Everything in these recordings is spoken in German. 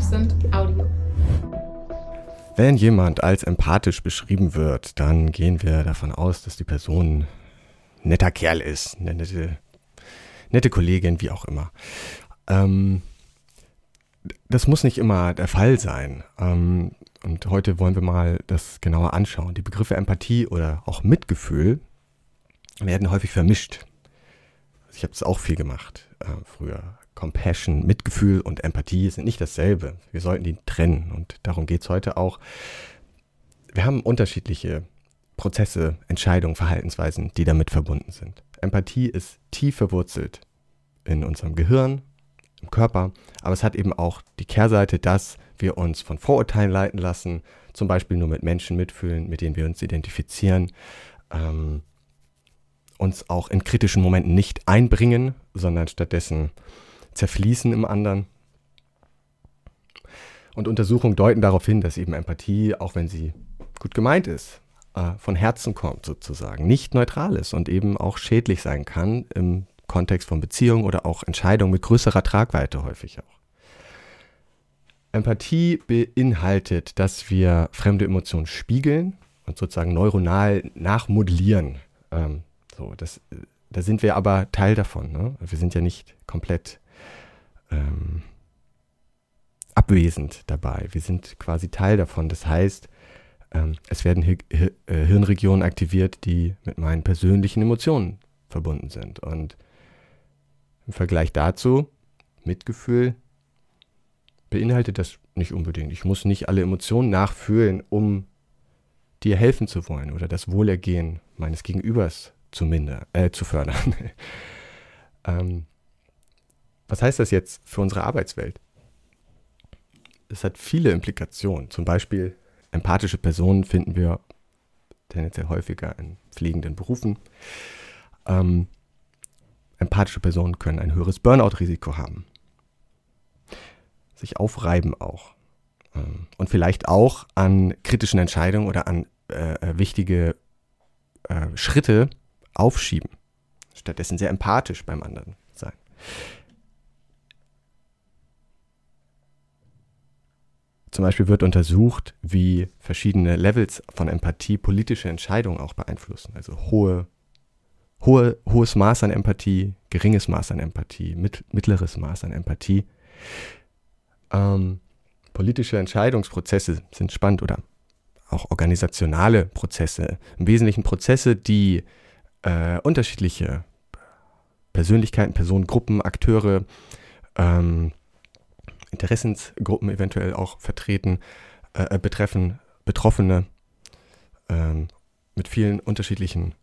Absent Audio. Wenn jemand als empathisch beschrieben wird, dann gehen wir davon aus, dass die Person ein netter Kerl ist, eine nette, nette Kollegin, wie auch immer. Ähm, das muss nicht immer der Fall sein. Ähm, und heute wollen wir mal das genauer anschauen. Die Begriffe Empathie oder auch Mitgefühl werden häufig vermischt. Ich habe es auch viel gemacht äh, früher. Compassion, Mitgefühl und Empathie sind nicht dasselbe. Wir sollten die trennen und darum geht es heute auch. Wir haben unterschiedliche Prozesse, Entscheidungen, Verhaltensweisen, die damit verbunden sind. Empathie ist tief verwurzelt in unserem Gehirn, im Körper, aber es hat eben auch die Kehrseite, dass wir uns von Vorurteilen leiten lassen, zum Beispiel nur mit Menschen mitfühlen, mit denen wir uns identifizieren, ähm, uns auch in kritischen Momenten nicht einbringen, sondern stattdessen zerfließen im anderen. Und Untersuchungen deuten darauf hin, dass eben Empathie, auch wenn sie gut gemeint ist, äh, von Herzen kommt sozusagen, nicht neutral ist und eben auch schädlich sein kann im Kontext von Beziehungen oder auch Entscheidungen mit größerer Tragweite häufig auch. Empathie beinhaltet, dass wir fremde Emotionen spiegeln und sozusagen neuronal nachmodellieren. Ähm, so, das, da sind wir aber Teil davon. Ne? Wir sind ja nicht komplett ähm, abwesend dabei. Wir sind quasi Teil davon. Das heißt, ähm, es werden Hi Hi äh, Hirnregionen aktiviert, die mit meinen persönlichen Emotionen verbunden sind. Und im Vergleich dazu, Mitgefühl beinhaltet das nicht unbedingt. Ich muss nicht alle Emotionen nachfühlen, um dir helfen zu wollen oder das Wohlergehen meines Gegenübers zu, minder, äh, zu fördern. ähm, was heißt das jetzt für unsere Arbeitswelt? Es hat viele Implikationen. Zum Beispiel empathische Personen finden wir tendenziell häufiger in pflegenden Berufen. Ähm, empathische Personen können ein höheres Burnout-Risiko haben sich aufreiben auch. Ähm, und vielleicht auch an kritischen Entscheidungen oder an äh, äh, wichtige äh, Schritte aufschieben. Stattdessen sehr empathisch beim anderen sein. Zum Beispiel wird untersucht, wie verschiedene Levels von Empathie politische Entscheidungen auch beeinflussen. Also hohe, hohe, hohes Maß an Empathie, geringes Maß an Empathie, mit, mittleres Maß an Empathie. Ähm, politische Entscheidungsprozesse sind spannend oder auch organisationale Prozesse. Im Wesentlichen Prozesse, die äh, unterschiedliche Persönlichkeiten, Personen, Gruppen, Akteure, ähm, Interessensgruppen eventuell auch vertreten, äh, betreffen, Betroffene ähm, mit vielen unterschiedlichen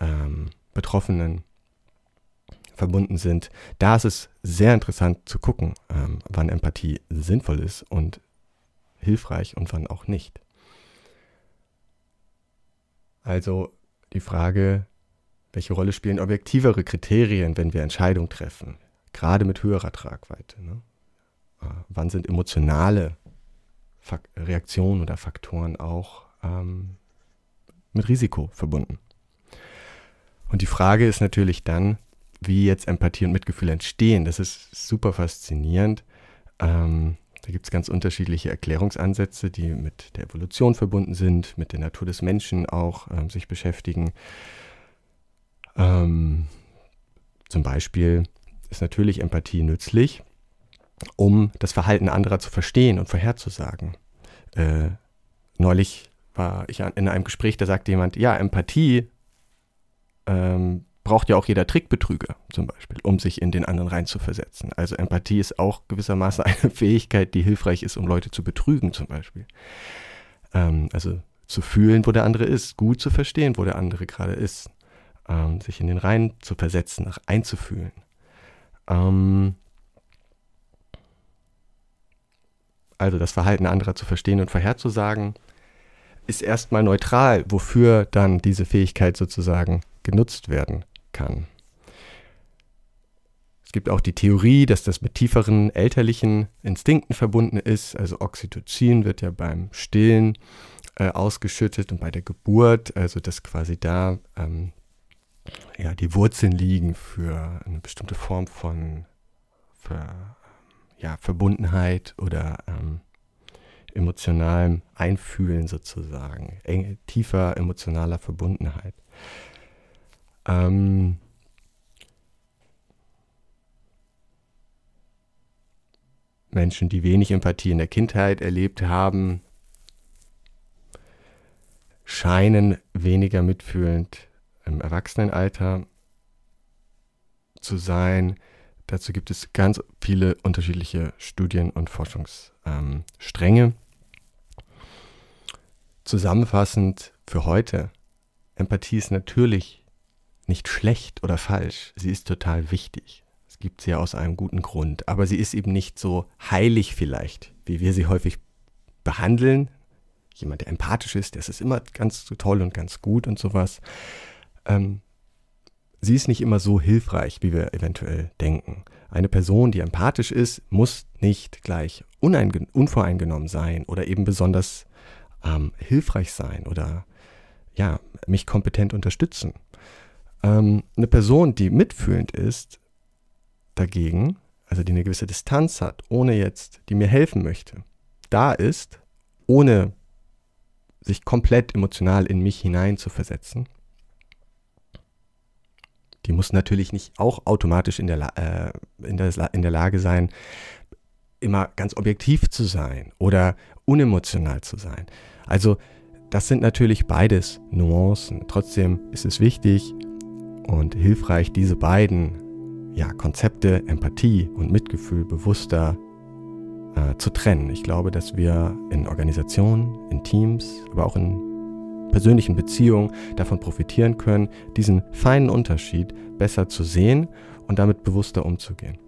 ähm, Betroffenen verbunden sind, da ist es sehr interessant zu gucken, ähm, wann Empathie sinnvoll ist und hilfreich und wann auch nicht. Also die Frage, welche Rolle spielen objektivere Kriterien, wenn wir Entscheidungen treffen, gerade mit höherer Tragweite? Ne? Wann sind emotionale Fak Reaktionen oder Faktoren auch ähm, mit Risiko verbunden? Und die Frage ist natürlich dann, wie jetzt Empathie und Mitgefühl entstehen. Das ist super faszinierend. Ähm, da gibt es ganz unterschiedliche Erklärungsansätze, die mit der Evolution verbunden sind, mit der Natur des Menschen auch ähm, sich beschäftigen. Ähm, zum Beispiel ist natürlich Empathie nützlich, um das Verhalten anderer zu verstehen und vorherzusagen. Äh, neulich war ich in einem Gespräch, da sagte jemand, ja, Empathie ähm, braucht ja auch jeder Trickbetrüger zum Beispiel, um sich in den anderen reinzuversetzen. Also Empathie ist auch gewissermaßen eine Fähigkeit, die hilfreich ist, um Leute zu betrügen zum Beispiel. Ähm, also zu fühlen, wo der andere ist, gut zu verstehen, wo der andere gerade ist, ähm, sich in den Reihen zu versetzen, einzufühlen. Ähm, also das Verhalten anderer zu verstehen und vorherzusagen, ist erstmal neutral, wofür dann diese Fähigkeit sozusagen genutzt werden kann. Es gibt auch die Theorie, dass das mit tieferen elterlichen Instinkten verbunden ist. Also Oxytocin wird ja beim Stillen äh, ausgeschüttet und bei der Geburt, also dass quasi da ähm, ja, die Wurzeln liegen für eine bestimmte Form von für, ja, Verbundenheit oder ähm, emotionalem Einfühlen sozusagen, eng, tiefer emotionaler Verbundenheit. Ähm, Menschen, die wenig Empathie in der Kindheit erlebt haben, scheinen weniger mitfühlend im Erwachsenenalter zu sein. Dazu gibt es ganz viele unterschiedliche Studien und Forschungsstränge. Zusammenfassend für heute, Empathie ist natürlich nicht schlecht oder falsch, sie ist total wichtig. Es gibt sie ja aus einem guten Grund, aber sie ist eben nicht so heilig vielleicht, wie wir sie häufig behandeln. Jemand, der empathisch ist, das ist immer ganz toll und ganz gut und sowas. Ähm, sie ist nicht immer so hilfreich, wie wir eventuell denken. Eine Person, die empathisch ist, muss nicht gleich unvoreingenommen sein oder eben besonders ähm, hilfreich sein oder ja, mich kompetent unterstützen. Ähm, eine Person, die mitfühlend ist, dagegen, also die eine gewisse Distanz hat, ohne jetzt, die mir helfen möchte, da ist, ohne sich komplett emotional in mich hinein zu versetzen, die muss natürlich nicht auch automatisch in der, äh, in der, in der Lage sein, immer ganz objektiv zu sein oder unemotional zu sein. Also das sind natürlich beides Nuancen. Trotzdem ist es wichtig und hilfreich, diese beiden ja, Konzepte, Empathie und Mitgefühl bewusster äh, zu trennen. Ich glaube, dass wir in Organisationen, in Teams, aber auch in persönlichen Beziehungen davon profitieren können, diesen feinen Unterschied besser zu sehen und damit bewusster umzugehen.